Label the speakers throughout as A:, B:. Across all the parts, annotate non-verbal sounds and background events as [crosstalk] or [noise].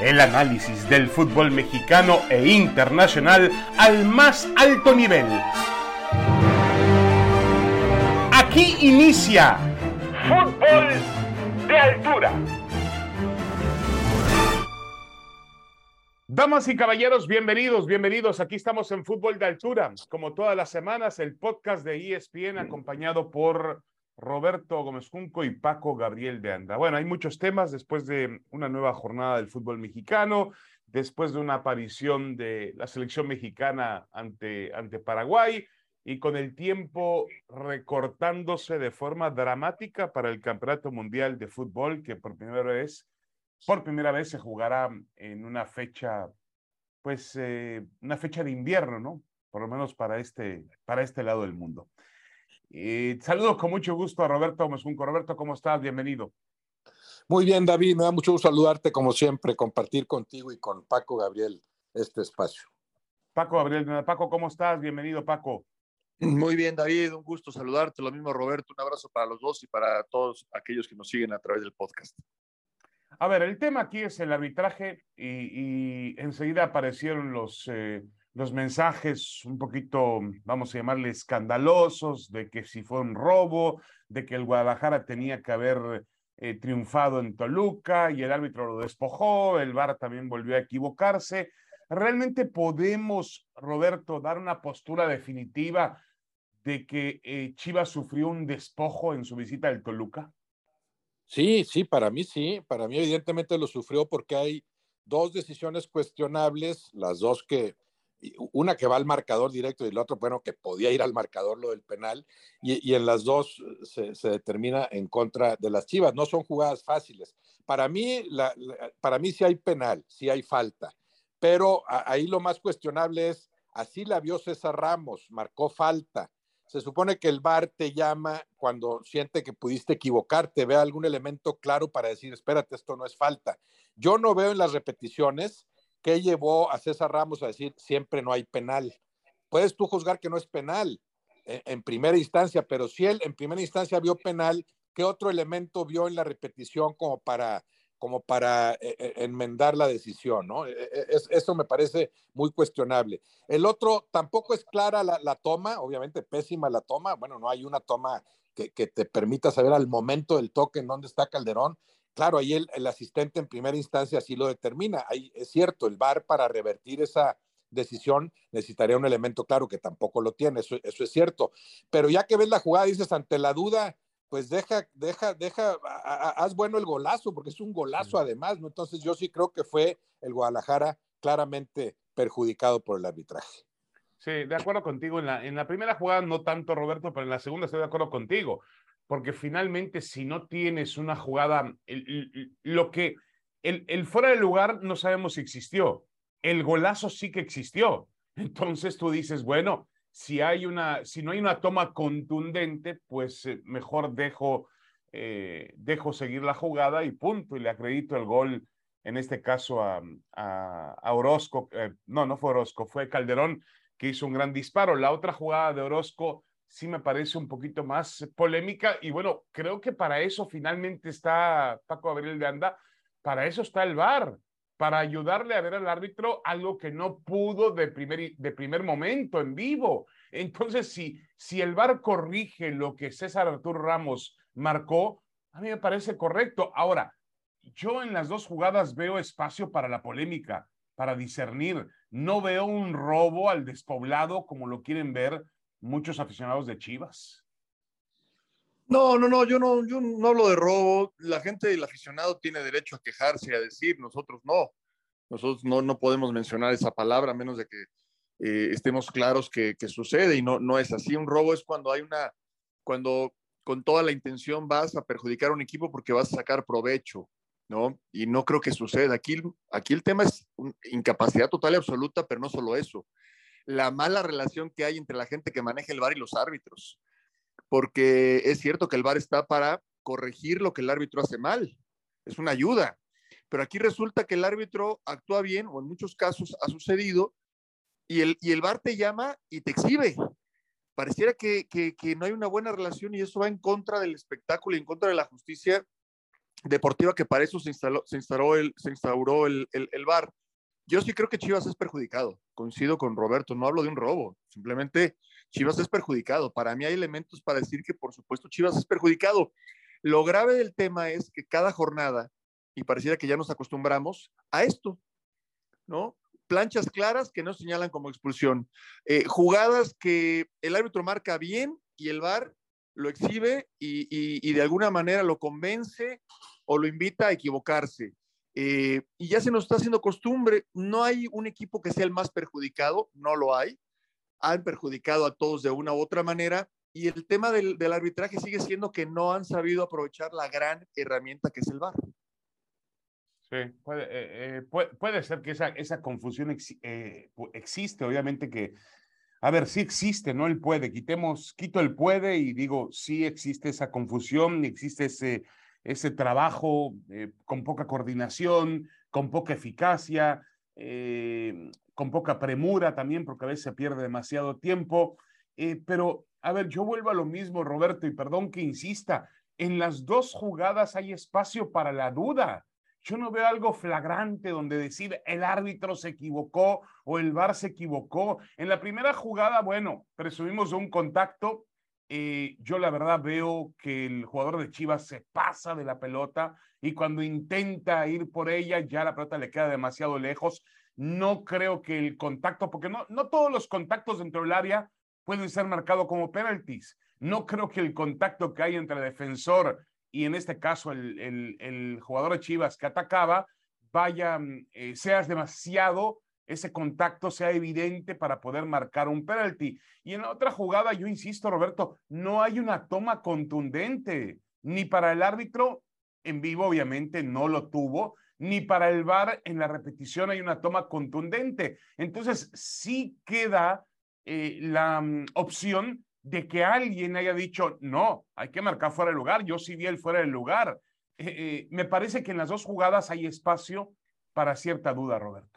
A: El análisis del fútbol mexicano e internacional al más alto nivel. Aquí inicia Fútbol de Altura. Damas y caballeros, bienvenidos, bienvenidos. Aquí estamos en Fútbol de Altura. Como todas las semanas, el podcast de ESPN acompañado por Roberto Gómez Junco y Paco Gabriel de Anda. Bueno, hay muchos temas después de una nueva jornada del fútbol mexicano, después de una aparición de la selección mexicana ante, ante Paraguay y con el tiempo recortándose de forma dramática para el Campeonato Mundial de Fútbol que por primera vez, por primera vez se jugará en una fecha, pues eh, una fecha de invierno, ¿no? Por lo menos para este, para este lado del mundo. Y saludo con mucho gusto a Roberto Mesunco. Roberto, ¿cómo estás? Bienvenido.
B: Muy bien, David. Me da mucho gusto saludarte, como siempre, compartir contigo y con Paco Gabriel este espacio.
A: Paco Gabriel, Paco, ¿cómo estás? Bienvenido, Paco.
C: Muy bien, David. Un gusto saludarte. Lo mismo, Roberto. Un abrazo para los dos y para todos aquellos que nos siguen a través del podcast.
A: A ver, el tema aquí es el arbitraje y, enseguida aparecieron los, eh, los mensajes un poquito, vamos a llamarle escandalosos, de que si fue un robo, de que el Guadalajara tenía que haber eh, triunfado en Toluca y el árbitro lo despojó, el VAR también volvió a equivocarse. ¿Realmente podemos, Roberto, dar una postura definitiva de que eh, Chivas sufrió un despojo en su visita al Toluca?
B: Sí, sí, para mí sí, para mí evidentemente lo sufrió porque hay dos decisiones cuestionables, las dos que una que va al marcador directo y la otra, bueno, que podía ir al marcador lo del penal, y, en las dos se, determina en contra de las Chivas. No son jugadas fáciles. Para mí, para mí sí hay penal, sí hay falta, pero ahí lo más cuestionable es, así la vio César Ramos, marcó falta. Se supone que el VAR te llama cuando siente que pudiste equivocarte, ve algún elemento claro para decir, espérate, esto no es falta. Yo no veo en las repeticiones ¿Qué llevó a César Ramos a decir siempre no hay penal? Puedes tú juzgar que no es penal en, primera instancia, pero si él en primera instancia vio penal, ¿qué otro elemento vio en la repetición como para, como para eh, eh, enmendar la decisión? ¿no? Eso me parece muy cuestionable. El otro, tampoco es clara la, toma, obviamente pésima la toma, bueno, no hay una toma que, que, te permita saber al momento del toque en dónde está Calderón, Claro, ahí el, asistente en primera instancia así lo determina. Ahí es cierto, el VAR para revertir esa decisión necesitaría un elemento claro que tampoco lo tiene, eso, es cierto. Pero ya que ves la jugada, dices, ante la duda, pues deja, deja, deja, haz bueno el golazo, porque es un golazo además, ¿no? Entonces yo sí creo que fue el Guadalajara claramente perjudicado por el arbitraje.
A: Sí, de acuerdo contigo. En la, en la primera jugada no tanto, Roberto, pero en la segunda estoy de acuerdo contigo porque finalmente si no tienes una jugada, lo que, el, el fuera de lugar no sabemos si existió, el golazo sí que existió. [laughs] Entonces tú dices, bueno, si hay una, si no hay una toma contundente, pues eh, mejor dejo, eh, dejo seguir la jugada y punto, y le acredito el gol, en este caso a, a, Orozco, eh, no, no fue Orozco, fue Calderón, que hizo un gran disparo. La otra jugada de Orozco sí me parece un poquito más polémica y bueno, creo que para eso finalmente está Paco Gabriel de Anda, para eso está el VAR, para ayudarle a ver al árbitro algo que no pudo de primer, de primer momento en vivo. Entonces, si, si el VAR corrige lo que César Arturo Ramos marcó, a mí me parece correcto. Ahora, yo en las dos jugadas veo espacio para la polémica, para discernir. No veo un robo al despoblado como lo quieren ver muchos aficionados de Chivas.
C: No, no, no, yo no, yo no hablo de robo. La gente, el aficionado tiene derecho a quejarse y a decir, nosotros no. Nosotros no, no podemos mencionar esa palabra a menos de que eh, estemos claros que, que, sucede y no, no es así. Un robo es cuando hay una, cuando con toda la intención vas a perjudicar a un equipo porque vas a sacar provecho, ¿no? Y no creo que suceda. Aquí, aquí el tema es incapacidad total y absoluta, pero no solo eso la mala relación que hay entre la gente que maneja el VAR y los árbitros. Porque es cierto que el VAR está para corregir lo que el árbitro hace mal. Es una ayuda. Pero aquí resulta que el árbitro actúa bien, o en muchos casos ha sucedido, y el, y el VAR te llama y te exhibe. Pareciera que, que, no hay una buena relación y eso va en contra del espectáculo y en contra de la justicia deportiva que para eso se, instaló, se instauró, el, se instauró el, el, el VAR. Yo sí creo que Chivas es perjudicado. Coincido con Roberto, no hablo de un robo, simplemente Chivas es perjudicado. Para mí hay elementos para decir que por supuesto Chivas es perjudicado. Lo grave del tema es que cada jornada, y pareciera que ya nos acostumbramos a esto, ¿no? Planchas claras que no señalan como expulsión, eh, jugadas que el árbitro marca bien y el VAR lo exhibe y, de alguna manera lo convence o lo invita a equivocarse. Eh, y ya se nos está haciendo costumbre, no hay un equipo que sea el más perjudicado, no lo hay, han perjudicado a todos de una u otra manera, y el tema del, del arbitraje sigue siendo que no han sabido aprovechar la gran herramienta que es el VAR.
A: Sí, puede, eh, eh, puede, puede, ser que esa, esa confusión ex, eh, existe, obviamente que, a ver, sí existe, ¿no? El puede, quitemos, quito el puede y digo, sí existe esa confusión, existe ese, ese trabajo eh, con poca coordinación, con poca eficacia, eh, con poca premura también, porque a veces se pierde demasiado tiempo. Eh, pero, a ver, yo vuelvo a lo mismo, Roberto, y perdón que insista, en las dos jugadas hay espacio para la duda. Yo no veo algo flagrante donde decir el árbitro se equivocó o el VAR se equivocó. En la primera jugada, bueno, presumimos un contacto. Eh, yo la verdad veo que el jugador de Chivas se pasa de la pelota y cuando intenta ir por ella ya la pelota le queda demasiado lejos. No creo que el contacto, porque no, no todos los contactos dentro del área pueden ser marcados como penalties. No creo que el contacto que hay entre el defensor y en este caso el, el, jugador de Chivas que atacaba, vaya, eh, seas demasiado, ese contacto sea evidente para poder marcar un penalti. Y en la otra jugada, yo insisto, Roberto, no hay una toma contundente, ni para el árbitro en vivo, obviamente no lo tuvo, ni para el VAR en la repetición hay una toma contundente. Entonces, sí queda eh, la um, opción de que alguien haya dicho, no, hay que marcar fuera del lugar, yo sí vi el fuera del lugar. Eh, eh, me parece que en las dos jugadas hay espacio para cierta duda, Roberto.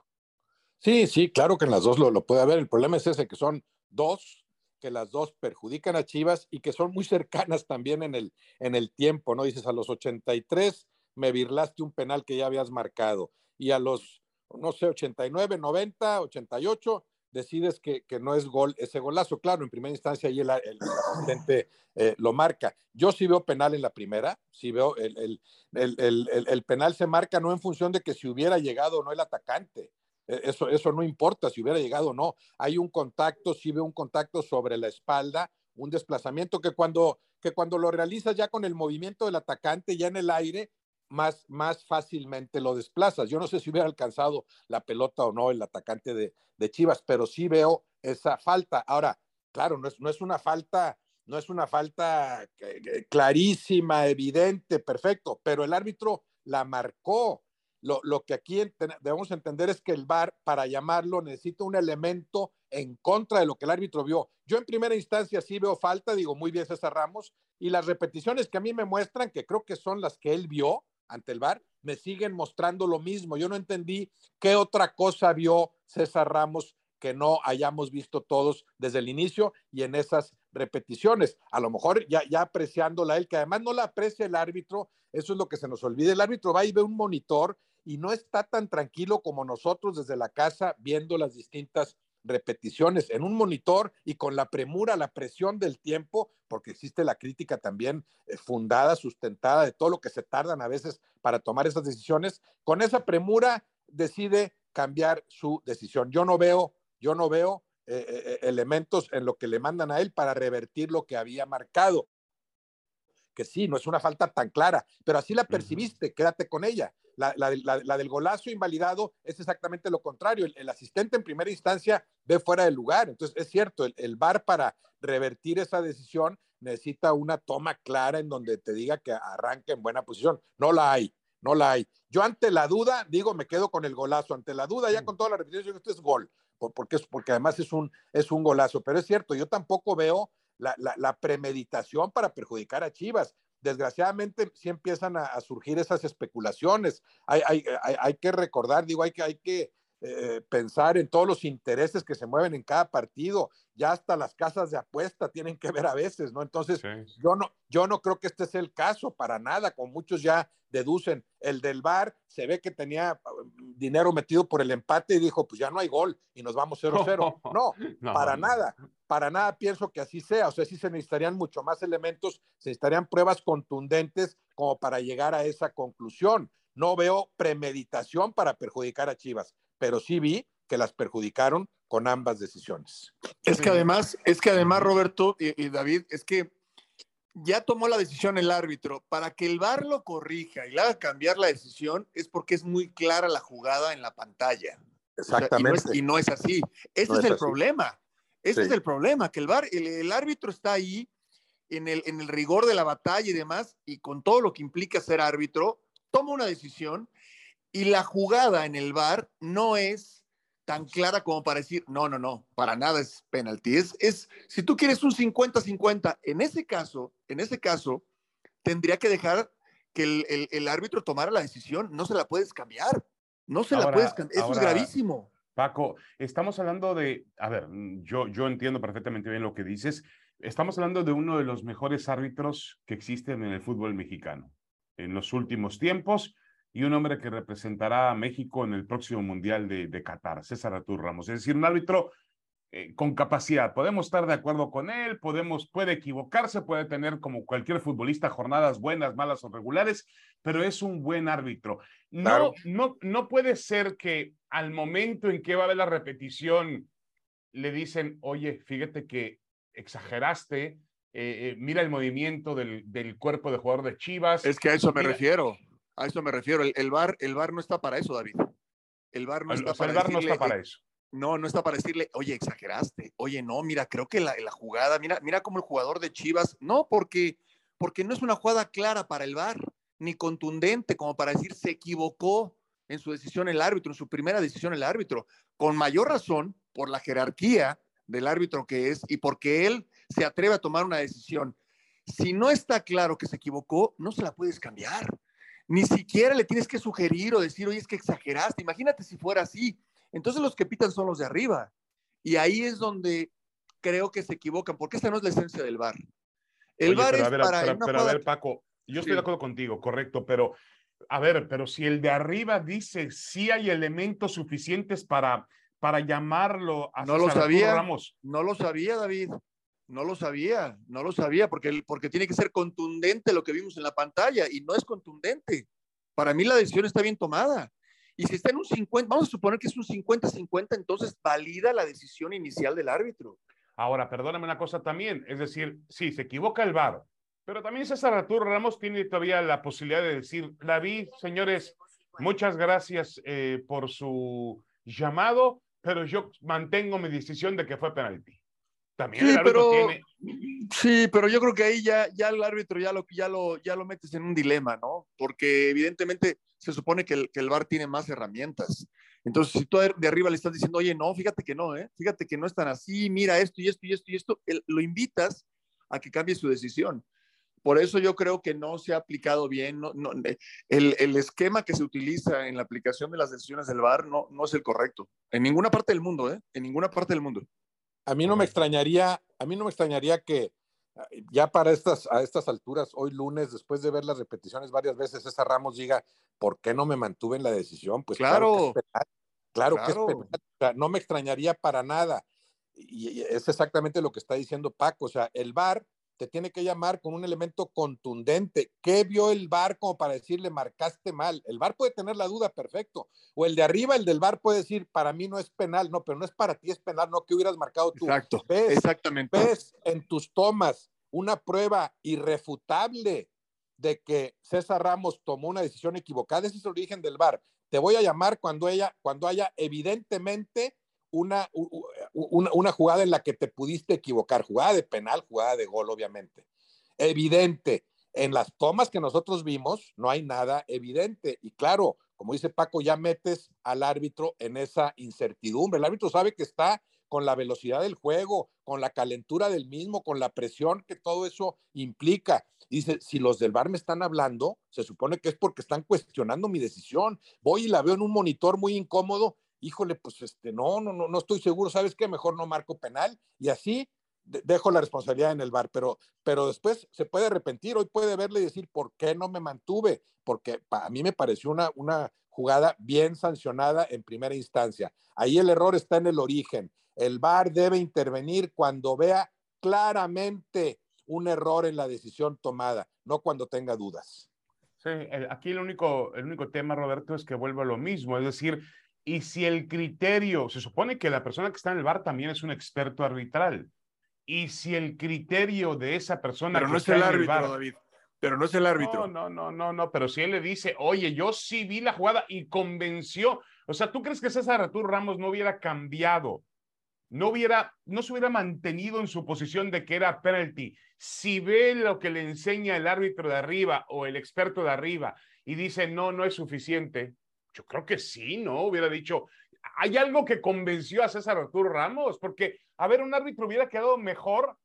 B: Sí, sí, claro que en las dos lo, lo, puede haber. El problema es ese, que son dos, que las dos perjudican a Chivas y que son muy cercanas también en el, en el tiempo, ¿no? Dices, a los 83 me virlaste un penal que ya habías marcado y a los, no sé, 89, 90, 88 decides que, que, no es gol ese golazo. Claro, en primera instancia ahí el, el, asistente eh, lo marca. Yo sí veo penal en la primera, sí veo el, el, penal se marca no en función de que si hubiera llegado o no el atacante. E, eso, eso no importa si hubiera llegado o no. Hay un contacto, sí veo un contacto sobre la espalda, un desplazamiento que cuando, que cuando lo realizas ya con el movimiento del atacante ya en el aire, más, más fácilmente lo desplazas. Yo no sé si hubiera alcanzado la pelota o no el atacante de, de Chivas, pero sí veo esa falta. Ahora, claro, no es, no es una falta, no es una falta clarísima, evidente, perfecto, pero el árbitro la marcó. Lo, lo que aquí debemos entender es que el VAR, para llamarlo, necesita un elemento en contra de lo que el árbitro vio. Yo en primera instancia sí veo falta, digo muy bien César Ramos, y las repeticiones que a mí me muestran, que creo que son las que él vio, ante el VAR, me siguen mostrando lo mismo. Yo no entendí qué otra cosa vio César Ramos que no hayamos visto todos desde el inicio y en esas repeticiones. A lo mejor ya, ya apreciándola él, que además no la aprecia el árbitro, eso es lo que se nos olvida. El árbitro va y ve un monitor y no está tan tranquilo como nosotros desde la casa viendo las distintas repeticiones en un monitor y con la premura, la presión del tiempo, porque existe la crítica también eh, fundada, sustentada de todo lo que se tardan a veces para tomar esas decisiones, con esa premura decide cambiar su decisión. Yo no veo, yo no veo eh, eh, elementos en lo que le mandan a él para revertir lo que había marcado. Que sí, no es una falta tan clara, pero así la percibiste, quédate con ella. La, la, la, la, del golazo invalidado es exactamente lo contrario. El, el, asistente en primera instancia ve fuera del lugar. Entonces, es cierto, el, el VAR para revertir esa decisión necesita una toma clara en donde te diga que arranque en buena posición. No la hay, no la hay. Yo ante la duda, digo, me quedo con el golazo. Ante la duda, ya con toda la repetición, esto es gol, porque, es, porque además es un, es un golazo. Pero es cierto, yo tampoco veo la, la, la premeditación para perjudicar a Chivas desgraciadamente sí empiezan a, surgir esas especulaciones. Hay, hay, hay, hay, que recordar, digo, hay que, hay que eh, pensar en todos los intereses que se mueven en cada partido. Ya hasta las casas de apuesta tienen que ver a veces, ¿no? Entonces, yo, no, yo no creo que este sea el caso, para nada, como muchos ya deducen. El del VAR se ve que tenía um, dinero metido por el empate y dijo, pues ya no hay gol y nos vamos 0-0. [laughs] No, no, para nada, para nada pienso que así sea. O sea, sí se necesitarían mucho más elementos, se necesitarían pruebas contundentes como para llegar a esa conclusión. No veo premeditación para perjudicar a Chivas, pero sí vi que las perjudicaron con ambas decisiones.
C: Es que además, es que además, Roberto y, David, es que ya tomó la decisión el árbitro. Para que el VAR lo corrija y le haga cambiar la decisión, es porque es muy clara la jugada en la pantalla.
B: Exactamente.
C: y, no es, así. Ese es, el problema. Ese es el problema, que el VAR, el, árbitro está ahí en el, en el rigor de la batalla y demás, y con todo lo que implica ser árbitro, toma una decisión y la jugada en el bar no es tan clara como para decir, no, no, no, para nada es penalti. Es, es si tú quieres un 50-50, en ese caso, en ese caso, tendría que dejar que el, el, árbitro tomara la decisión, no se la puedes cambiar, no se la puedes cambiar, eso es gravísimo.
A: Paco, estamos hablando de, a ver, yo, yo entiendo perfectamente bien lo que dices, estamos hablando de uno de los mejores árbitros que existen en el fútbol mexicano en los últimos tiempos y un hombre que representará a México en el próximo Mundial de, de Qatar, César Artur Ramos. Es decir, un árbitro eh, con capacidad. Podemos estar de acuerdo con él, podemos, puede equivocarse, puede tener como cualquier futbolista jornadas buenas, malas o regulares, pero es un buen árbitro. No, no, no puede ser que al momento en que va a haber la repetición le dicen, oye, fíjate que exageraste, eh, eh, mira el movimiento del, del, cuerpo de jugador de Chivas.
C: Es que a eso me refiero, a eso me refiero. El, el, bar, el bar no está para eso, David. El bar no, está, para
A: no está para eso.
C: No, no está para decirle, oye, exageraste. Oye, no, mira, creo que la, la jugada, mira, mira como el jugador de Chivas. No, porque, porque no es una jugada clara para el bar, ni contundente como para decir se equivocó en su decisión el árbitro, en su primera decisión el árbitro. Con mayor razón, por la jerarquía del árbitro que es y porque él se atreve a tomar una decisión. Si no está claro que se equivocó, no se la puedes cambiar. Ni siquiera le tienes que sugerir o decir, oye, es que exageraste. Imagínate si fuera así. Entonces los que pitan son los de arriba. Y ahí es donde creo que se equivocan, porque esta no es la esencia del bar. El bar es para.
A: Pero, a ver, Paco, yo estoy de acuerdo contigo, correcto, pero a ver, pero si el de arriba dice si hay elementos suficientes para, para llamarlo
C: a no lo sabía, No lo sabía, David. No lo sabía, no lo sabía, porque, porque tiene que ser contundente lo que vimos en la pantalla y no es contundente. Para mí la decisión está bien tomada. Y si está en un 50, vamos a suponer que es un 50-50, entonces valida la decisión inicial del árbitro.
A: Ahora, perdóname una cosa también, es decir, sí, se equivoca el VAR, pero también César Arturo Ramos tiene todavía la posibilidad de decir, David, señores, muchas gracias eh, por su llamado, pero yo mantengo mi decisión de que fue penalti. También sí,
C: pero, Sí, pero yo creo que ahí ya, ya el árbitro ya lo, ya, lo, ya lo metes en un dilema, ¿no? Porque evidentemente se supone que el, que el VAR tiene más herramientas. Entonces, si tú de arriba le estás diciendo, oye, no, fíjate que no, ¿eh? Fíjate que no es tan así, mira esto y esto y esto y esto, lo invitas a que cambie su decisión. Por eso yo creo que no se ha aplicado bien, no, no, el, el, esquema que se utiliza en la aplicación de las decisiones del VAR no, no es el correcto. En ninguna parte del mundo, ¿eh? En ninguna parte del mundo
B: a mí no me extrañaría, a mí no me extrañaría que ah, ya para estas, a estas alturas, hoy lunes, después de ver las repeticiones varias veces, esa Ramos diga, ¿por qué no me mantuve en la decisión? Pues claro, claro que es penal. no me extrañaría para nada. Y es exactamente lo que está diciendo Paco. O sea, el VAR te tiene que llamar con un elemento contundente. ¿Qué vio el VAR como para decirle marcaste mal? El VAR puede tener la duda, perfecto. O el de arriba, el del VAR puede decir, para mí no es penal, no, pero no es para ti, es penal, no que hubieras marcado tú.
C: Exacto, exactamente.
B: Ves en tus tomas una prueba irrefutable de que César Ramos tomó una decisión equivocada, ese es el origen del VAR. Te voy a llamar cuando, ella, cuando haya evidentemente una, una, jugada en la que te pudiste equivocar, jugada de penal, jugada de gol, obviamente. Evidente. En las tomas que nosotros vimos, no hay nada evidente. Y claro, como dice Paco, ya metes al árbitro en esa incertidumbre. El árbitro sabe que está con la velocidad del juego, con la calentura del mismo, con la presión que todo eso implica. Dice, si los del bar me están hablando, se supone que es porque están cuestionando mi decisión. Voy y la veo en un monitor muy incómodo híjole, pues este, no, no, no, no estoy seguro, ¿sabes qué? Mejor no marco penal y así dejo la responsabilidad en el bar, pero, pero después se puede arrepentir, hoy puede verle y decir, ¿por qué no me mantuve? Porque a mí me pareció una, una jugada bien sancionada en primera instancia. Ahí el error está en el origen. El bar debe intervenir cuando vea claramente un error en la decisión tomada, no cuando tenga dudas.
A: Sí, aquí el único, el único tema, Roberto, es que vuelve lo mismo, es decir, y si el criterio, se supone que la persona que está en el bar también es un experto arbitral, y si el criterio de esa persona...
C: Pero no es el árbitro, David. Pero no es el árbitro.
A: No, no, no, no, no, pero si él le dice, oye, yo sí vi la jugada y convenció, o sea, ¿tú crees que César Arturo Ramos no hubiera cambiado no hubiera, no se hubiera mantenido en su posición de que era penalty, si ve lo que le enseña el árbitro de arriba o el experto de arriba y dice no, no es suficiente, yo creo que sí, ¿no? Hubiera dicho, hay algo que convenció a César Arturo Ramos, porque, a ver, un árbitro hubiera quedado mejor.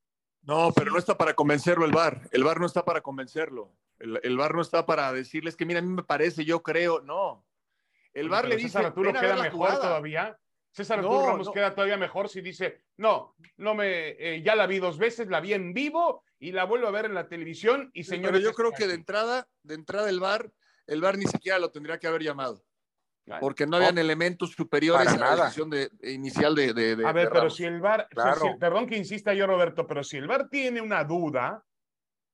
C: No, pero no está para convencerlo el VAR. El VAR no está para convencerlo. El, el VAR no está para decirles que, mira, a mí me parece, yo creo, no. El VAR le dice.
A: César Arturo queda mejor todavía. César Arturo Ramos queda todavía mejor si dice, no, no me, eh, ya la vi dos veces, la vi en vivo y la vuelvo a ver en la televisión y señores.
C: yo creo que de entrada, de entrada el VAR, el VAR ni siquiera lo tendría que haber llamado. Porque no habían elementos superiores a la decisión de, inicial de, de,
A: A ver, pero si el VAR, perdón que insista yo, Roberto, pero si el VAR tiene una duda,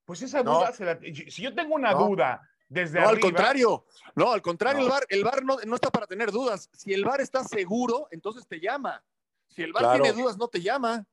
A: pues esa duda, se la, si yo tengo una duda no,
C: al contrario, no, al contrario, el VAR, el VAR no, no, está para tener dudas. Si el VAR está seguro, entonces te llama. Si el VAR tiene dudas, no te llama.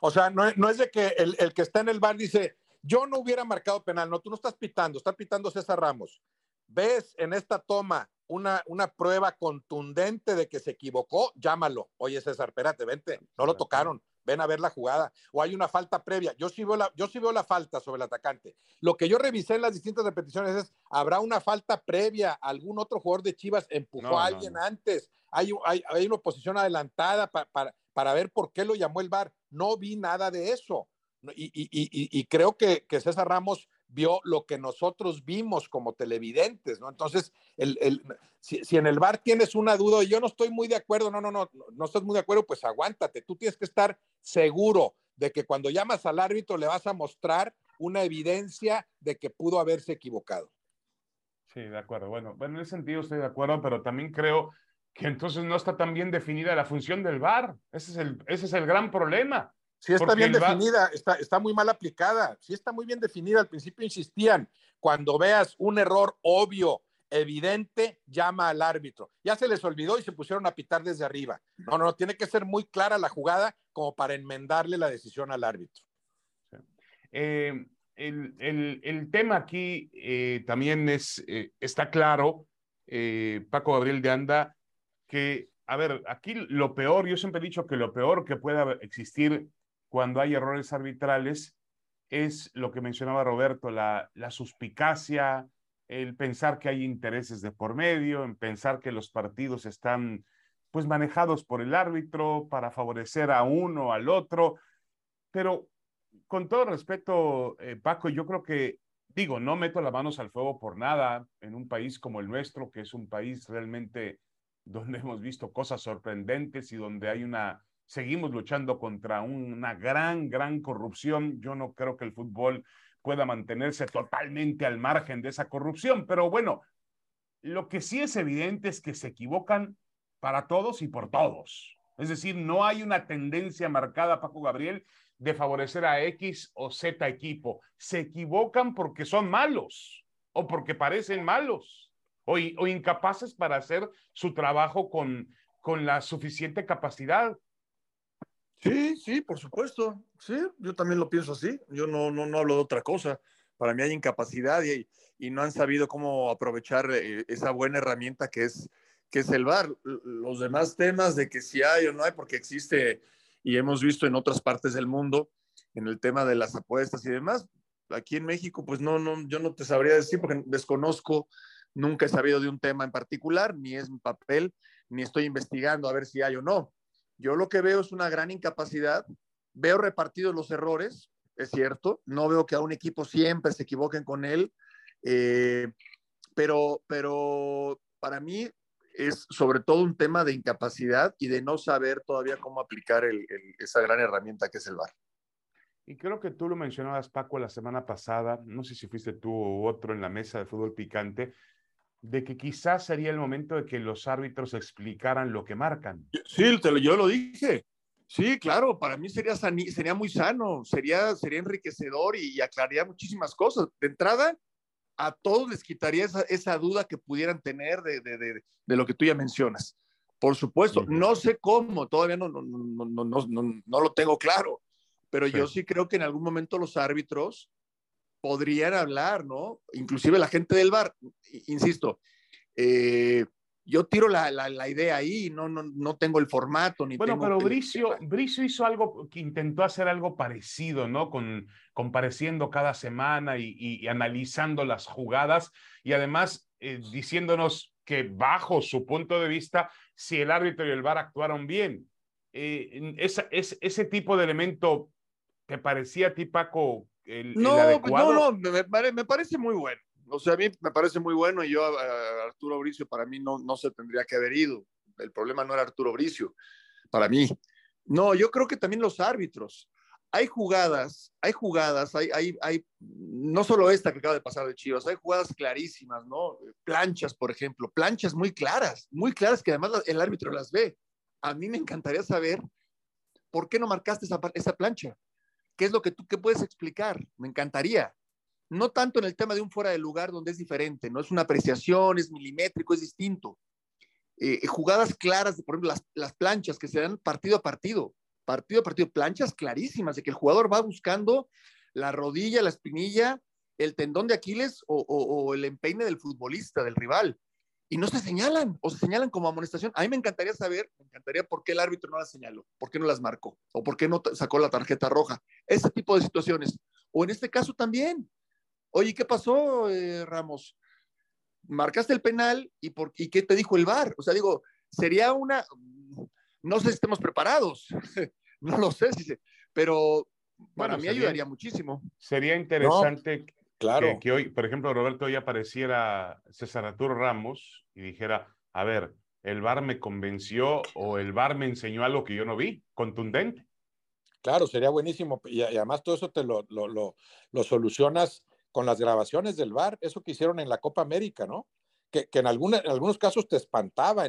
B: O sea, no, no es de que el, el, que está en el VAR dice, yo no hubiera marcado penal. No, tú no estás pitando, está pitando César Ramos. ¿Ves en esta toma una, una prueba contundente de que se equivocó? Llámalo. Oye, César, espérate, vente. No lo tocaron ven a ver la jugada, o hay una falta previa. Yo sí veo la, yo sí veo la falta sobre el atacante. Lo que yo revisé en las distintas repeticiones es, ¿habrá una falta previa? ¿Algún otro jugador de Chivas empujó a alguien antes? Hay, hay, hay, una posición adelantada para, para ver por qué lo llamó el VAR. No vi nada de eso. Y, y, y, y creo que, que César Ramos vio lo que nosotros vimos como televidentes, ¿no? Entonces, el, si, en el bar tienes una duda y yo no estoy muy de acuerdo, no, no, no, no estás muy de acuerdo, pues aguántate, tú tienes que estar seguro de que cuando llamas al árbitro le vas a mostrar una evidencia de que pudo haberse equivocado.
A: Sí, de acuerdo. Bueno, bueno, en ese sentido estoy de acuerdo, pero también creo que entonces no está tan bien definida la función del VAR. Ese es el, ese es el gran problema.
B: Sí está bien definida, está, está muy mal aplicada, sí está muy bien definida. Al principio insistían, cuando veas un error obvio, evidente, llama al árbitro. Ya se les olvidó y se pusieron a pitar desde arriba. No, no, tiene que ser muy clara la jugada como para enmendarle la decisión al árbitro.
A: Eh, el, el, el, tema aquí eh, también es, eh, está claro, Paco Gabriel de Anda, que, a ver, aquí lo peor, yo siempre he dicho que lo peor que pueda existir cuando hay errores arbitrales es lo que mencionaba Roberto, la, la suspicacia, el pensar que hay intereses de por medio, en pensar que los partidos están pues manejados por el árbitro para favorecer a uno al otro. Pero con todo respeto, eh, Paco, yo creo que, digo, no meto las manos al fuego por nada en un país como el nuestro, que es un país realmente donde hemos visto cosas sorprendentes y donde hay una seguimos luchando contra una gran, gran corrupción. Yo no creo que el fútbol pueda mantenerse totalmente al margen de esa corrupción, pero bueno, lo que sí es evidente es que se equivocan para todos y por todos. Es decir, no hay una tendencia marcada, Paco Gabriel, de favorecer a X o Z equipo. Se equivocan porque son malos o porque parecen malos o, o incapaces para hacer su trabajo con, con la suficiente capacidad.
C: Sí, sí, por supuesto. Sí, yo también lo pienso así. Yo no, no, no hablo de otra cosa. Para mí hay incapacidad y, no han sabido cómo aprovechar eh, esa buena herramienta que es, que es el VAR. Los demás temas de que si hay o no hay, porque existe y hemos visto en otras partes del mundo, en el tema de las apuestas y demás. Aquí en México, pues no, no, yo no te sabría decir porque desconozco, nunca he sabido de un tema en particular, ni es mi papel, ni estoy investigando a ver si hay o no yo lo que veo es una gran incapacidad. Veo repartidos los errores, es cierto. No veo que a un equipo siempre se equivoquen con él. Eh, pero, pero para mí, es sobre todo un tema de incapacidad y de no saber todavía cómo aplicar esa gran herramienta que es el VAR.
A: Y creo que tú lo mencionabas, Paco, la semana pasada, no sé si fuiste tú u otro en la mesa de fútbol picante, de que quizás sería el momento de que los árbitros explicaran lo que marcan.
C: Sí, yo lo dije. Sí, claro, para mí sería, sería muy sano, sería, sería enriquecedor y, aclararía muchísimas cosas. De entrada, a todos les quitaría esa, duda que pudieran tener de, de, lo que tú ya mencionas. Por supuesto, no sé cómo, todavía no, no, no, no, no lo tengo claro, pero yo sí creo que en algún momento los árbitros podrían hablar, ¿no? Inclusive la gente del bar, insisto, eh, yo tiro la, la, idea ahí, no, no, no tengo el formato. Ni
A: bueno, pero Bricio, [laughs] Bricio hizo algo, que intentó hacer algo parecido, ¿no? Con, compareciendo cada semana y, analizando las jugadas y además eh, diciéndonos que bajo su punto de vista, si el árbitro y el VAR actuaron bien. Eh, esa, es, ese tipo de elemento ¿Te parecía a ti, Paco, el,
C: no,
A: el adecuado?
C: No, no, me, me, parece muy bueno. O sea, a mí me parece muy bueno y yo, Arturo Bricio, para mí no, no se tendría que haber ido. El problema no era Arturo Bricio, para mí. No, yo creo que también los árbitros. Hay jugadas, hay jugadas, hay, hay, hay, no solo esta que acaba de pasar de Chivas, hay jugadas clarísimas, ¿no? Planchas, por ejemplo, planchas muy claras, muy claras que además el árbitro las ve. A mí me encantaría saber por qué no marcaste esa, esa plancha. ¿Qué es lo que tú qué puedes explicar? Me encantaría. No tanto en el tema de un fuera de lugar donde es diferente, no es una apreciación, es milimétrico, es distinto. Eh, jugadas claras, por ejemplo, las, las, planchas que se dan partido a partido, partido a partido, planchas clarísimas de que el jugador va buscando la rodilla, la espinilla, el tendón de Aquiles o, o el empeine del futbolista, del rival y no se señalan o se señalan como amonestación. A mí me encantaría saber, me encantaría por qué el árbitro no las señaló, por qué no las marcó o por qué no sacó la tarjeta roja. Ese tipo de situaciones. O en este caso también. Oye, ¿qué pasó, eh, Ramos? Marcaste el penal y, por, y ¿qué te dijo el VAR? O sea, digo, sería una, no sé si estemos preparados, [laughs] no lo sé, pero para mí ayudaría muchísimo.
A: Sería interesante Claro. Que, hoy, por ejemplo, Roberto, hoy apareciera César Arturo Ramos y dijera, a ver, el VAR me convenció o el VAR me enseñó algo que yo no vi, contundente.
B: Claro, sería buenísimo. Y, además todo eso te lo, lo, lo, lo, solucionas con las grabaciones del VAR, eso que hicieron en la Copa América, ¿no? Que, en, en algunos casos te espantaba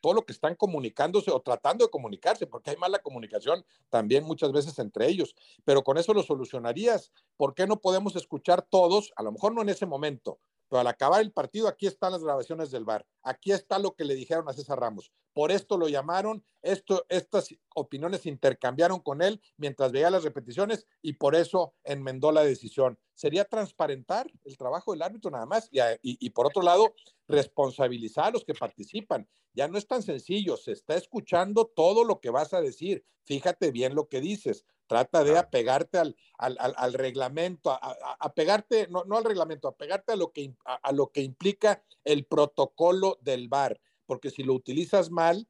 B: todo lo que están comunicándose o tratando de comunicarse, porque hay mala comunicación también muchas veces entre ellos, pero con eso lo solucionarías. ¿Por qué no podemos escuchar todos, a lo mejor no en ese momento, pero al acabar el partido, aquí están las grabaciones del bar. Aquí está lo que le dijeron a César Ramos. Por esto lo llamaron, esto, estas opiniones se intercambiaron con él mientras veía las repeticiones y por eso enmendó la decisión. Sería transparentar el trabajo del árbitro nada más y, y por otro lado, responsabilizar a los que participan. Ya no es tan sencillo, se está escuchando todo lo que vas a decir. Fíjate bien lo que dices Trata de apegarte al, al, al, reglamento, a, apegarte, no, no, al reglamento, apegarte a lo, que, a, lo que implica el protocolo del VAR, porque si lo utilizas mal,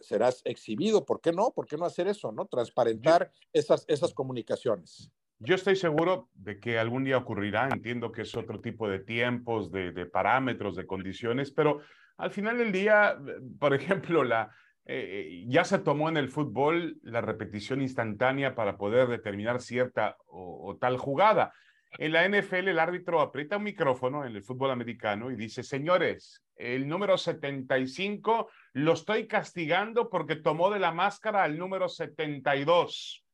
B: serás exhibido. ¿Por qué no? ¿Por qué no hacer eso? ¿no? Transparentar esas, esas comunicaciones.
A: Yo estoy seguro de que algún día ocurrirá. Entiendo que es otro tipo de tiempos, de, parámetros, de condiciones, pero al final del día, por ejemplo, la, eh, ya se tomó en el fútbol la repetición instantánea para poder determinar cierta o, tal jugada. En la NFL el árbitro aprieta un micrófono en el fútbol americano y dice, señores, el número 75 lo estoy castigando porque tomó de la máscara al número 72.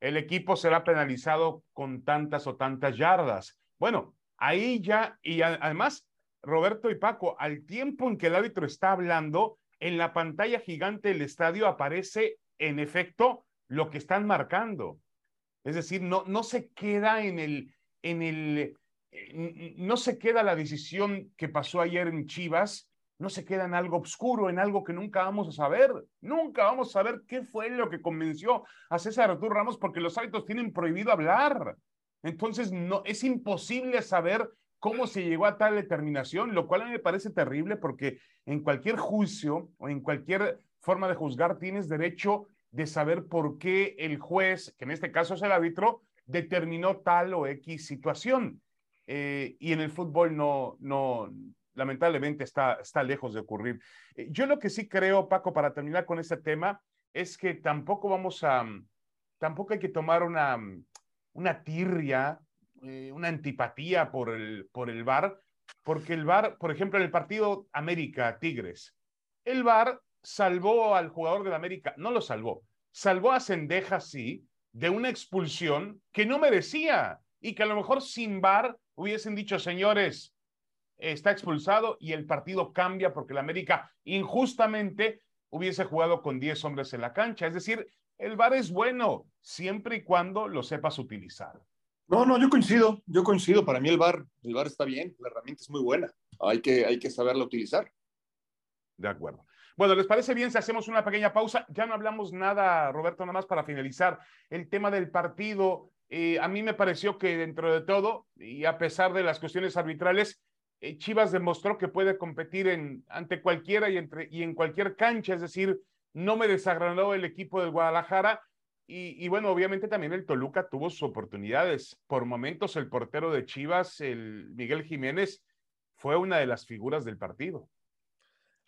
A: El equipo será penalizado con tantas o tantas yardas. Bueno, ahí ya, y además, Roberto y Paco, al tiempo en que el árbitro está hablando, en la pantalla gigante del estadio aparece en efecto lo que están marcando. Es decir, no, no se queda en el, en el, no se queda la decisión que pasó ayer en Chivas, no se queda en algo oscuro, en algo que nunca vamos a saber. Nunca vamos a saber qué fue lo que convenció a César Arturo Ramos porque los árbitros tienen prohibido hablar. Entonces, no, es imposible saber cómo se llegó a tal determinación, lo cual a mí me parece terrible porque en cualquier juicio o en cualquier forma de juzgar tienes derecho de saber por qué el juez, que en este caso es el árbitro, determinó tal o X situación. Eh, y en el fútbol no, no, lamentablemente está, está lejos de ocurrir. Eh, yo lo que sí creo, Paco, para terminar con este tema, es que tampoco vamos a, tampoco hay que tomar una, una tirria, eh, una antipatía por el, por el VAR, porque el VAR, por ejemplo, en el partido América-Tigres, el VAR salvó al jugador del América, no lo salvó, salvó a Sendeja, sí, de una expulsión que no merecía y que a lo mejor sin VAR hubiesen dicho, señores, está expulsado y el partido cambia porque el América injustamente hubiese jugado con 10 hombres en la cancha. Es decir, el VAR es bueno siempre y cuando lo sepas utilizar.
C: No, no, yo coincido, yo coincido. Para mí el VAR, el VAR está bien, la herramienta es muy buena. Hay que, hay que saberla utilizar.
A: De acuerdo. Bueno, ¿les parece bien si hacemos una pequeña pausa? Ya no hablamos nada, Roberto, nada más para finalizar. El tema del partido, eh, a mí me pareció que dentro de todo, y a pesar de las cuestiones arbitrales, eh, Chivas demostró que puede competir en, ante cualquiera y, entre, y en cualquier cancha, es decir, no me desagradó el equipo del Guadalajara. Y, y, bueno, obviamente también el Toluca tuvo sus oportunidades. Por momentos el portero de Chivas, el Miguel Jiménez, fue una de las figuras del partido.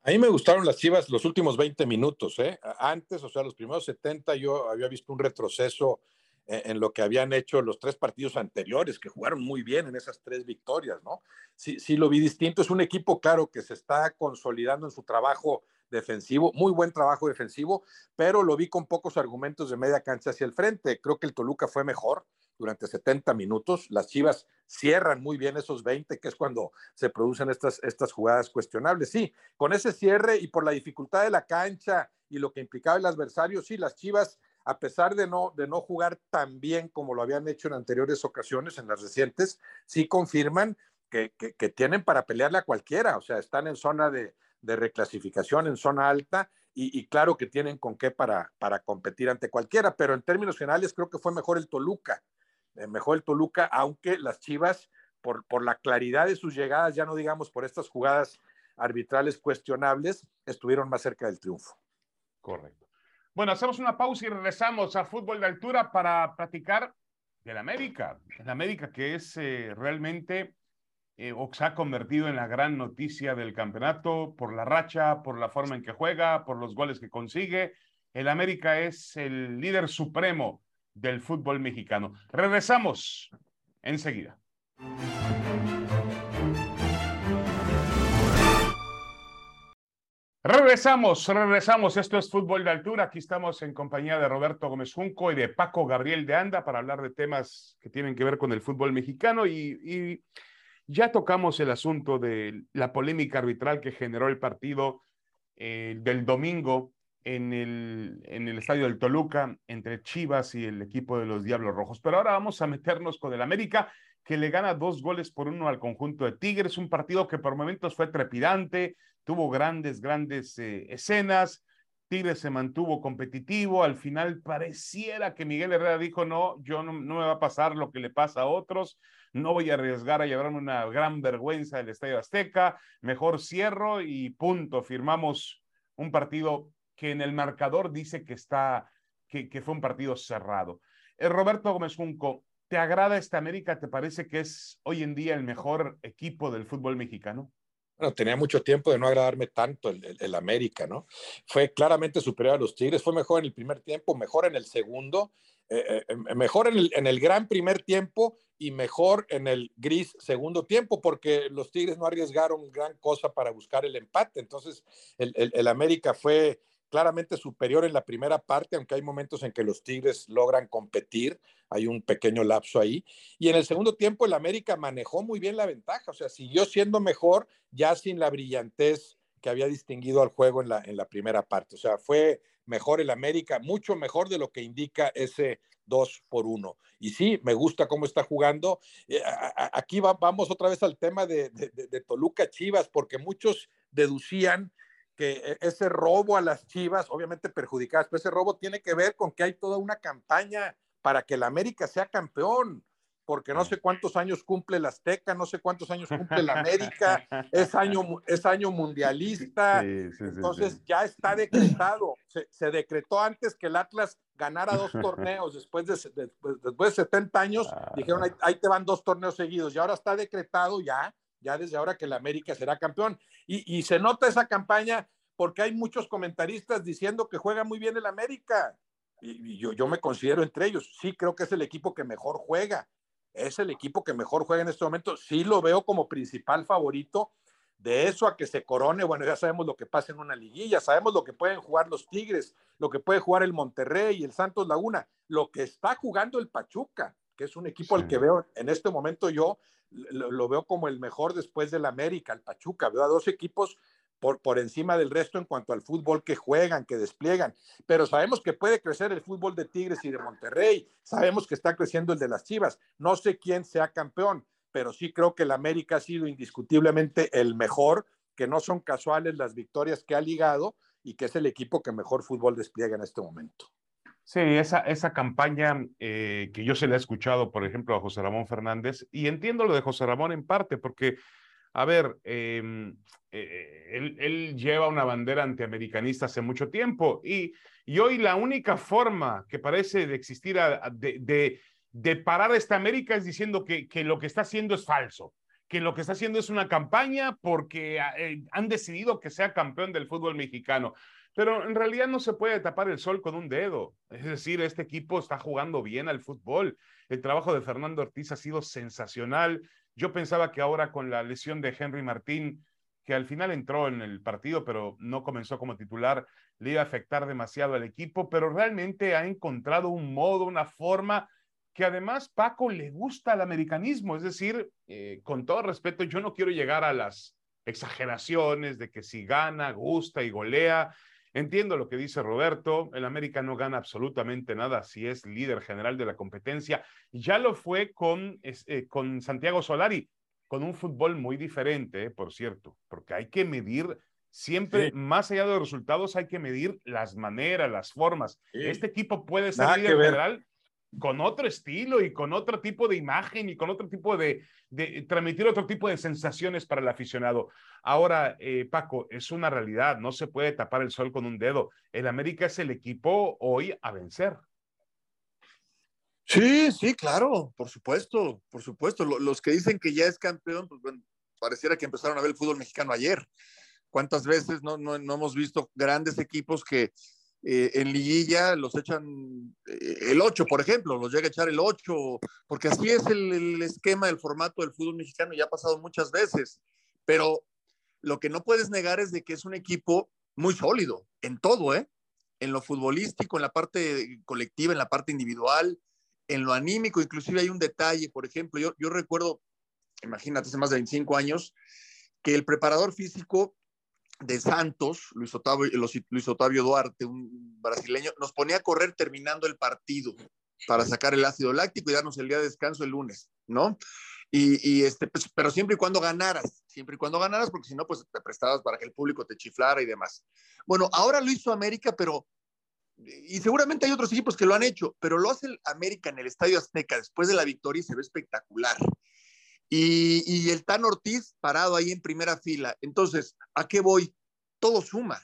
B: A mí me gustaron las Chivas los últimos 20 minutos. ¿eh? Antes, o sea, los primeros 70, yo había visto un retroceso en, lo que habían hecho los tres partidos anteriores, que jugaron muy bien en esas tres victorias, ¿no? Sí, sí lo vi distinto. Es un equipo, claro, que se está consolidando en su trabajo defensivo, muy buen trabajo defensivo, pero lo vi con pocos argumentos de media cancha hacia el frente. Creo que el Toluca fue mejor durante 70 minutos. Las Chivas cierran muy bien esos 20, que es cuando se producen estas, estas jugadas cuestionables. Sí, con ese cierre y por la dificultad de la cancha y lo que implicaba el adversario, sí, las Chivas, a pesar de no, de no jugar tan bien como lo habían hecho en anteriores ocasiones, en las recientes, sí confirman que, que, tienen para pelearle a cualquiera, o sea, están en zona de, de reclasificación, en zona alta, y, claro que tienen con qué para, para competir ante cualquiera, pero en términos generales creo que fue mejor el Toluca, eh, mejor el Toluca, aunque las Chivas, por, por la claridad de sus llegadas, ya no digamos por estas jugadas arbitrales cuestionables, estuvieron más cerca del triunfo.
A: Correcto. Bueno, hacemos una pausa y regresamos a fútbol de altura para platicar del América. El América que es eh, realmente eh, o se ha convertido en la gran noticia del campeonato por la racha, por la forma en que juega, por los goles que consigue. El América es el líder supremo del fútbol mexicano. Regresamos enseguida. Regresamos, regresamos. Esto es Fútbol de Altura. Aquí estamos en compañía de Roberto Gómez Junco y de Paco Gabriel de Anda para hablar de temas que tienen que ver con el fútbol mexicano. Y, ya tocamos el asunto de la polémica arbitral que generó el partido eh, del domingo en el, en el estadio del Toluca entre Chivas y el equipo de los Diablos Rojos. Pero ahora vamos a meternos con el América, que le gana dos goles por uno al conjunto de Tigres, un partido que por momentos fue trepidante, tuvo grandes, grandes eh, escenas. Tigres se mantuvo competitivo, al final pareciera que Miguel Herrera dijo, no, yo no, no, me va a pasar lo que le pasa a otros, no voy a arriesgar a llevarme una gran vergüenza del Estadio Azteca, mejor cierro y punto, firmamos un partido que en el marcador dice que está, que, que fue un partido cerrado. Eh, Roberto Gómez Junco, ¿te agrada esta América? ¿Te parece que es hoy en día el mejor equipo del fútbol mexicano?
B: Bueno, tenía mucho tiempo de no agradarme tanto el, el, América, ¿no? Fue claramente superior a los Tigres, fue mejor en el primer tiempo, mejor en el segundo, eh, eh, mejor en el, en el, gran primer tiempo y mejor en el gris segundo tiempo, porque los Tigres no arriesgaron gran cosa para buscar el empate. Entonces, el América fue claramente superior en la primera parte, aunque hay momentos en que los Tigres logran competir, hay un pequeño lapso ahí. Y en el segundo tiempo el América manejó muy bien la ventaja, o sea, siguió siendo mejor ya sin la brillantez que había distinguido al juego en la, en la primera parte. O sea, fue mejor el América, mucho mejor de lo que indica ese 2 por 1. Y sí, me gusta cómo está jugando. Eh, aquí va, vamos otra vez al tema de, de, de Toluca Chivas, porque muchos deducían que e, ese robo a las Chivas, obviamente perjudicadas, pero ese robo tiene que ver con que hay toda una campaña para que el América sea campeón, porque no sé cuántos años cumple el Azteca, no sé cuántos años cumple el América, es año, es año mundialista, sí, sí, entonces sí, ya está decretado, se, se, decretó antes que el Atlas ganara dos torneos, después de, de después de 70 años, ah, dijeron, ahí, ahí, te van dos torneos seguidos, y ahora está decretado ya ya desde ahora que la América será campeón. Y, se nota esa campaña porque hay muchos comentaristas diciendo que juega muy bien el América. Y, yo, yo me considero entre ellos. Sí, creo que es el equipo que mejor juega. Es el equipo que mejor juega en este momento. Sí lo veo como principal favorito. De eso a que se corone, bueno, ya sabemos lo que pasa en una liguilla, sabemos lo que pueden jugar los Tigres, lo que puede jugar el Monterrey y el Santos Laguna, lo que está jugando el Pachuca, que es un equipo al que veo en este momento yo lo, veo como el mejor después del América, el Pachuca. Veo a dos equipos por, por encima del resto en cuanto al fútbol que juegan, que despliegan. Pero sabemos que puede crecer el fútbol de Tigres y de Monterrey. Sabemos que está creciendo el de las Chivas. No sé quién sea campeón, pero sí creo que el América ha sido indiscutiblemente el mejor, que no son casuales las victorias que ha ligado y que es el equipo que mejor fútbol despliega en este momento.
A: Sí, esa, esa campaña eh, que yo se le he escuchado, por ejemplo, a José Ramón Fernández, y entiendo lo de José Ramón en parte, porque, a ver, em, eh, él, lleva una bandera antiamericanista hace mucho tiempo, y, y hoy la única forma que parece de existir de, de, de, parar esta América es diciendo que, que lo que está haciendo es falso que lo que está haciendo es una campaña porque eh, han decidido que sea campeón del fútbol mexicano. Pero en realidad no se puede tapar el sol con un dedo. Es decir, este equipo está jugando bien al fútbol. El trabajo de Fernando Ortiz ha sido sensacional. Yo pensaba que ahora con la lesión de Henry Martín, que al final entró en el partido, pero no comenzó como titular, le iba a afectar demasiado al equipo, pero realmente ha encontrado un modo, una forma que además Paco le gusta al americanismo. Es decir, eh, con todo respeto, yo no quiero llegar a las exageraciones de que si gana, gusta y golea. Entiendo lo que dice Roberto, el América no gana absolutamente nada si es líder general de la competencia. Ya lo fue con, eh, con Santiago Solari, con un fútbol muy diferente, eh, por cierto, porque hay que medir siempre, más allá de los resultados, hay que medir las maneras, las formas. Este equipo puede ser líder general con otro estilo y con otro tipo de imagen y con otro tipo de, transmitir otro tipo de sensaciones para el aficionado. Ahora, eh, Paco, es una realidad, no se puede tapar el sol con un dedo. El América es el equipo hoy a vencer.
C: Sí, sí, claro, por supuesto, por supuesto. Los que dicen que ya es campeón, pues bueno, pareciera que empezaron a ver el fútbol mexicano ayer. ¿Cuántas veces no, no, no hemos visto grandes equipos que eh, en liguilla los echan eh, el 8, por ejemplo, los llega a echar el 8, porque así es el, esquema, el formato del fútbol mexicano, ya ha pasado muchas veces, pero lo que no puedes negar es de que es un equipo muy sólido en todo, ¿eh? En lo futbolístico, en la parte colectiva, en la parte individual, en lo anímico, inclusive hay un detalle, por ejemplo, yo, yo recuerdo, imagínate, hace más de 25 años, que el preparador físico de Santos, Luis Otavio, Duarte, un brasileño, nos ponía a correr terminando el partido para sacar el ácido láctico y darnos el día de descanso el lunes, ¿no? Y, este, pues, pero siempre y cuando ganaras, siempre y cuando ganaras, porque si no, pues te prestabas para que el público te chiflara y demás. Bueno, ahora lo hizo América, pero, y seguramente hay otros equipos que lo han hecho, pero lo hace el América en el Estadio Azteca después de la victoria y se ve espectacular. Y, el Tan Ortiz parado ahí en primera fila. Entonces, ¿a qué voy? Todo suma.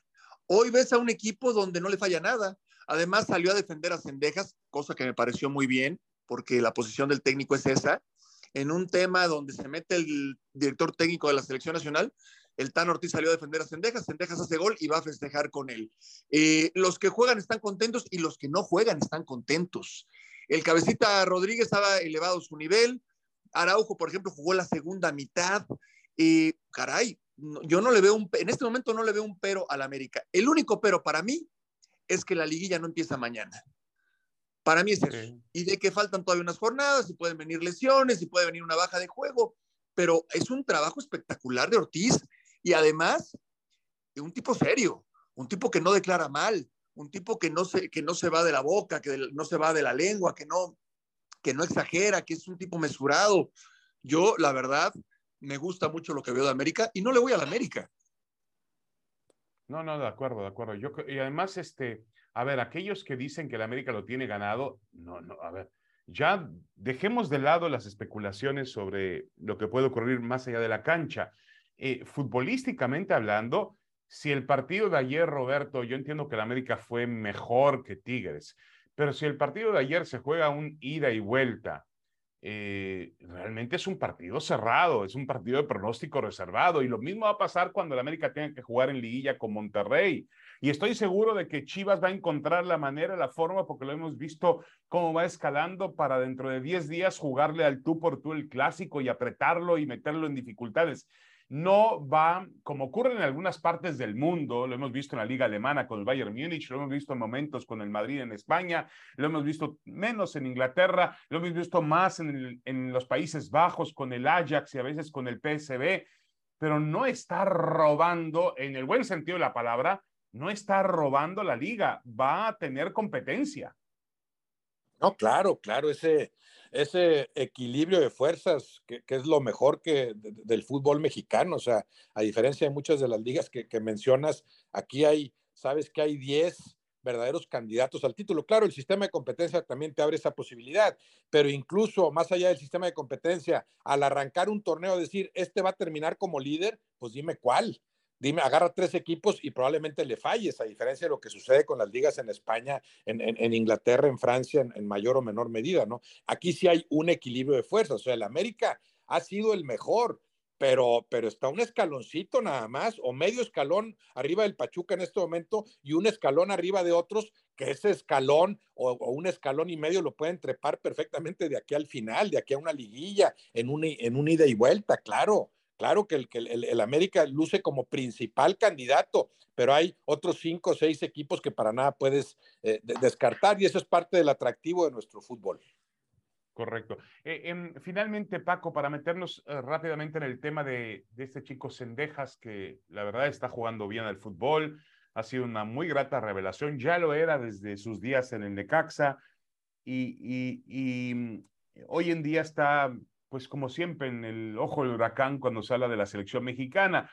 C: Hoy ves a un equipo donde no le falla nada. Además, salió a defender a Cendejas, cosa que me pareció muy bien, porque la posición del técnico es esa. En un tema donde se mete el director técnico de la selección nacional, el Tan Ortiz salió a defender a Cendejas, Cendejas hace gol y va a festejar con él. Eh, los que juegan están contentos y los que no juegan están contentos. El cabecita Rodríguez ha elevado su nivel, Araujo, por ejemplo, jugó la segunda mitad. y caray, yo no le veo un, en este momento no le veo un pero al América. El único pero para mí es que la liguilla no empieza mañana. Para mí es eso. Y de que faltan todavía unas jornadas, y pueden venir lesiones, y puede venir una baja de juego, pero es un trabajo espectacular de Ortiz y además de un tipo serio, un tipo que no declara mal, un tipo que no se, que no se va de la boca, que no se va de la lengua, que no, que no exagera, que es un tipo mesurado. Yo, la verdad, me gusta mucho lo que veo de América y no le voy a la América.
A: No, no, de acuerdo, de acuerdo. Yo, y además, este, a ver, aquellos que dicen que la América lo tiene ganado, no, no, a ver, ya dejemos de lado las especulaciones sobre lo que puede ocurrir más allá de la cancha. Eh, futbolísticamente hablando, si el partido de ayer, Roberto, yo entiendo que la América fue mejor que Tigres, pero si el partido de ayer se juega un ida y vuelta eh, realmente es un partido cerrado, es un partido de pronóstico reservado y lo mismo va a pasar cuando el América tenga que jugar en liguilla con Monterrey. Y estoy seguro de que Chivas va a encontrar la manera, la forma, porque lo hemos visto cómo va escalando para dentro de 10 días jugarle al tú por tú el clásico y apretarlo y meterlo en dificultades no va, como ocurre en algunas partes del mundo, lo hemos visto en la liga alemana con el Bayern Múnich, lo hemos visto en momentos con el Madrid en España, lo hemos visto menos en Inglaterra, lo hemos visto más en, los Países Bajos con el Ajax y a veces con el PSB, pero no está robando, en el buen sentido de la palabra, no está robando la liga, va a tener competencia.
B: No, claro, claro, ese, ese equilibrio de fuerzas, que, es lo mejor que del fútbol mexicano. O sea, a diferencia de muchas de las ligas que, mencionas, aquí hay, sabes que hay 10 verdaderos candidatos al título. Claro, el sistema de competencia también te abre esa posibilidad, pero incluso más allá del sistema de competencia, al arrancar un torneo, decir, este va a terminar como líder, pues dime cuál dime, agarra tres equipos y probablemente le falles, a diferencia de lo que sucede con las ligas en España, en, Inglaterra, en Francia, en, mayor o menor medida, ¿no? Aquí sí hay un equilibrio de fuerzas, o sea, el América ha sido el mejor, pero, pero está un escaloncito nada más, o medio escalón arriba del Pachuca en este momento y un escalón arriba de otros, que ese escalón o, un escalón y medio lo pueden trepar perfectamente de aquí al final, de aquí a una liguilla, en un, en un ida y vuelta, claro. Claro que el, América luce como principal candidato, pero hay otros cinco o seis equipos que para nada puedes eh, descartar y eso es parte del atractivo de nuestro fútbol.
A: Correcto. Eh, finalmente, Paco, para meternos eh, rápidamente en el tema de, este chico Sendejas, que la verdad está jugando bien al fútbol, ha sido una muy grata revelación, ya lo era desde sus días en el Necaxa y, y mm, hoy en día está pues como siempre, en el ojo del huracán cuando se habla de la selección mexicana.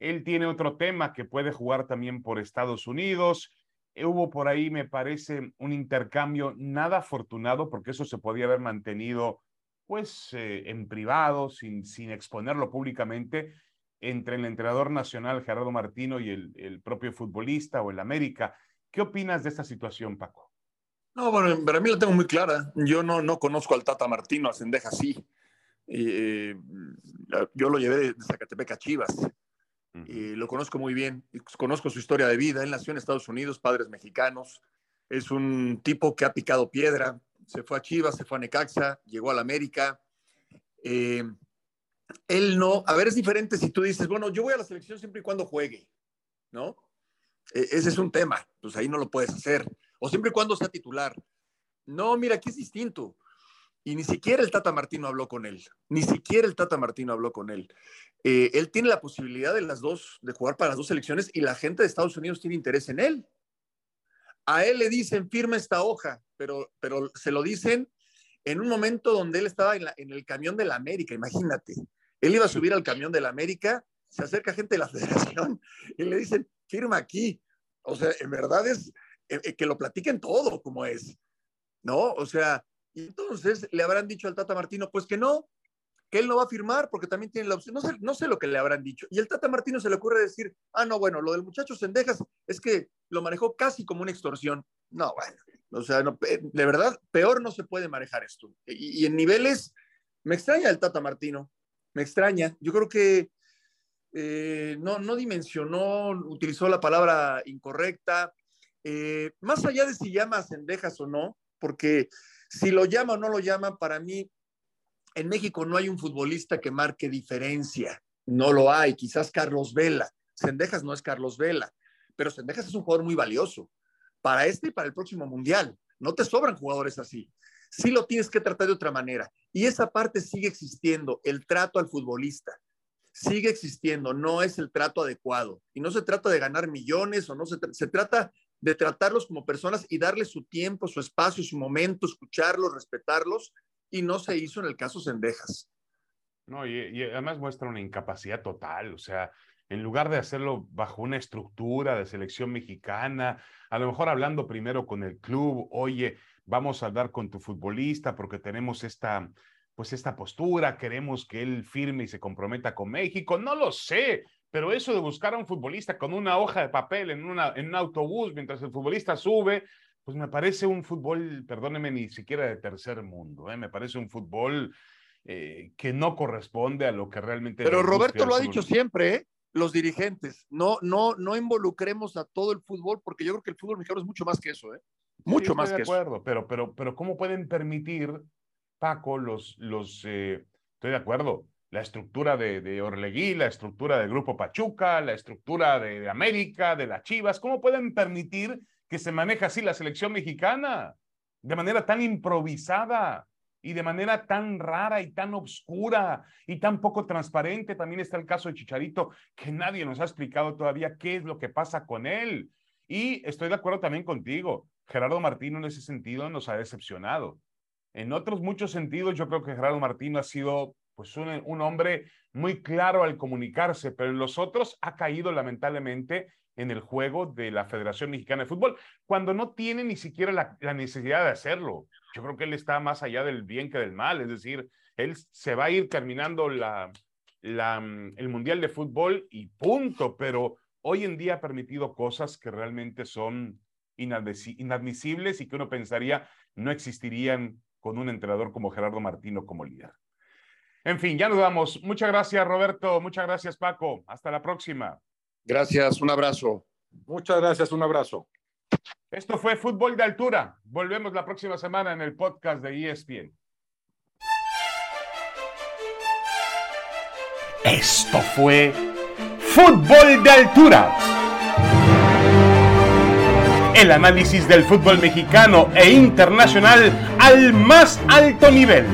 A: Él tiene otro tema que puede jugar también por Estados Unidos. Hubo por ahí, me parece, un intercambio nada afortunado, porque eso se podía haber mantenido pues eh, en privado, sin, sin exponerlo públicamente, entre el entrenador nacional Gerardo Martino y el, el propio futbolista o el América. ¿Qué opinas de esta situación, Paco?
C: No, bueno, para mí la tengo muy clara. Yo no, no conozco al Tata Martino, a Sendeja sí. Eh, yo lo llevé de, Zacatepec a Chivas. y lo conozco muy bien, conozco su historia de vida. Él nació en Estados Unidos, padres mexicanos. Es un tipo que ha picado piedra. Se fue a Chivas, se fue a Necaxa, llegó a la América. Eh, él no, a ver, es diferente si tú dices, bueno, yo voy a la selección siempre y cuando juegue, ¿no? E, ese es un tema, pues ahí no lo puedes hacer. O siempre y cuando sea titular. No, mira, aquí es distinto. Y ni siquiera el Tata Martino habló con él. Ni siquiera el Tata Martino habló con él. Eh, él tiene la posibilidad de las dos, de jugar para las dos selecciones y la gente de Estados Unidos tiene interés en él. A él le dicen, firma esta hoja, pero, pero se lo dicen en un momento donde él estaba en, en el camión de la América, imagínate. Él iba a subir al camión de la América, se acerca gente de la [laughs] federación y le dicen, firma aquí. O sea, en verdad es eh, eh, que lo platiquen todo como es, ¿no? O sea, y entonces le habrán dicho al Tata Martino, pues que no, que él no va a firmar porque también tiene la opción. No sé, lo que le habrán dicho. Y el Tata Martino se le ocurre decir, ah, no, bueno, lo del muchacho Sendejas es que lo manejó casi como una extorsión. No, bueno, o sea, de verdad, peor no se puede manejar esto. Y, en niveles, me extraña el Tata Martino, me extraña. Yo creo que eh, no, no dimensionó, utilizó la palabra incorrecta. Eh, más allá de si llama a Sendejas o no, porque si lo llama o no lo llama, para mí, en México no hay un futbolista que marque diferencia. No lo hay. Quizás Carlos Vela. Sendejas no es Carlos Vela, pero Sendejas es un jugador muy valioso para este y para el próximo mundial. No te sobran jugadores así. Sí lo tienes que tratar de otra manera. Y esa parte sigue existiendo, el trato al futbolista. Sigue existiendo, no es el trato adecuado. Y no se trata de ganar millones o no se, se trata de tratarlos como personas y darles su tiempo, su espacio, su momento, escucharlos, respetarlos, y no se hizo en el caso Sendejas.
A: No, y, además muestra una incapacidad total, o sea, en lugar de hacerlo bajo una estructura de selección mexicana, a lo mejor hablando primero con el club, oye, vamos a hablar con tu futbolista porque tenemos esta, pues esta postura, queremos que él firme y se comprometa con México, no lo sé, pero eso de buscar a un futbolista con una hoja de papel en, una, en un autobús mientras el futbolista sube, pues me parece un fútbol, perdóneme, ni siquiera de tercer mundo, ¿eh? me parece un fútbol eh, que no corresponde a lo que realmente...
C: Pero Roberto lo ha dicho siempre, ¿eh? los dirigentes, no, no, no involucremos a todo el fútbol, porque yo creo que el fútbol mexicano es mucho más que eso, ¿eh? Mucho más que
A: acuerdo, Pero, pero, pero ¿cómo pueden permitir, Paco, los, los eh, estoy de acuerdo, la estructura de, Orlegui, la estructura del Grupo Pachuca, la estructura de, América, de las Chivas, ¿cómo pueden permitir que se maneje así la selección mexicana? De manera tan improvisada y de manera tan rara y tan oscura y tan poco transparente. También está el caso de Chicharito, que nadie nos ha explicado todavía qué es lo que pasa con él. Y estoy de acuerdo también contigo. Gerardo Martino en ese sentido nos ha decepcionado. En otros muchos sentidos, yo creo que Gerardo Martino ha sido pues un, hombre muy claro al comunicarse, pero en los otros ha caído lamentablemente en el juego de la Federación Mexicana de Fútbol, cuando no tiene ni siquiera la, necesidad de hacerlo. Yo creo que él está más allá del bien que del mal, es decir, él se va a ir terminando la, la, el Mundial de Fútbol y punto, pero hoy en día ha permitido cosas que realmente son inadmisibles y que uno pensaría no existirían con un entrenador como Gerardo Martino como líder. En fin, ya nos vamos. Muchas gracias, Roberto. Muchas gracias, Paco. Hasta la próxima.
C: Gracias, un abrazo.
B: Muchas gracias, un abrazo.
A: Esto fue Fútbol de Altura. Volvemos la próxima semana en el podcast de ESPN. Esto fue Fútbol de Altura. El análisis del fútbol mexicano e internacional al más alto nivel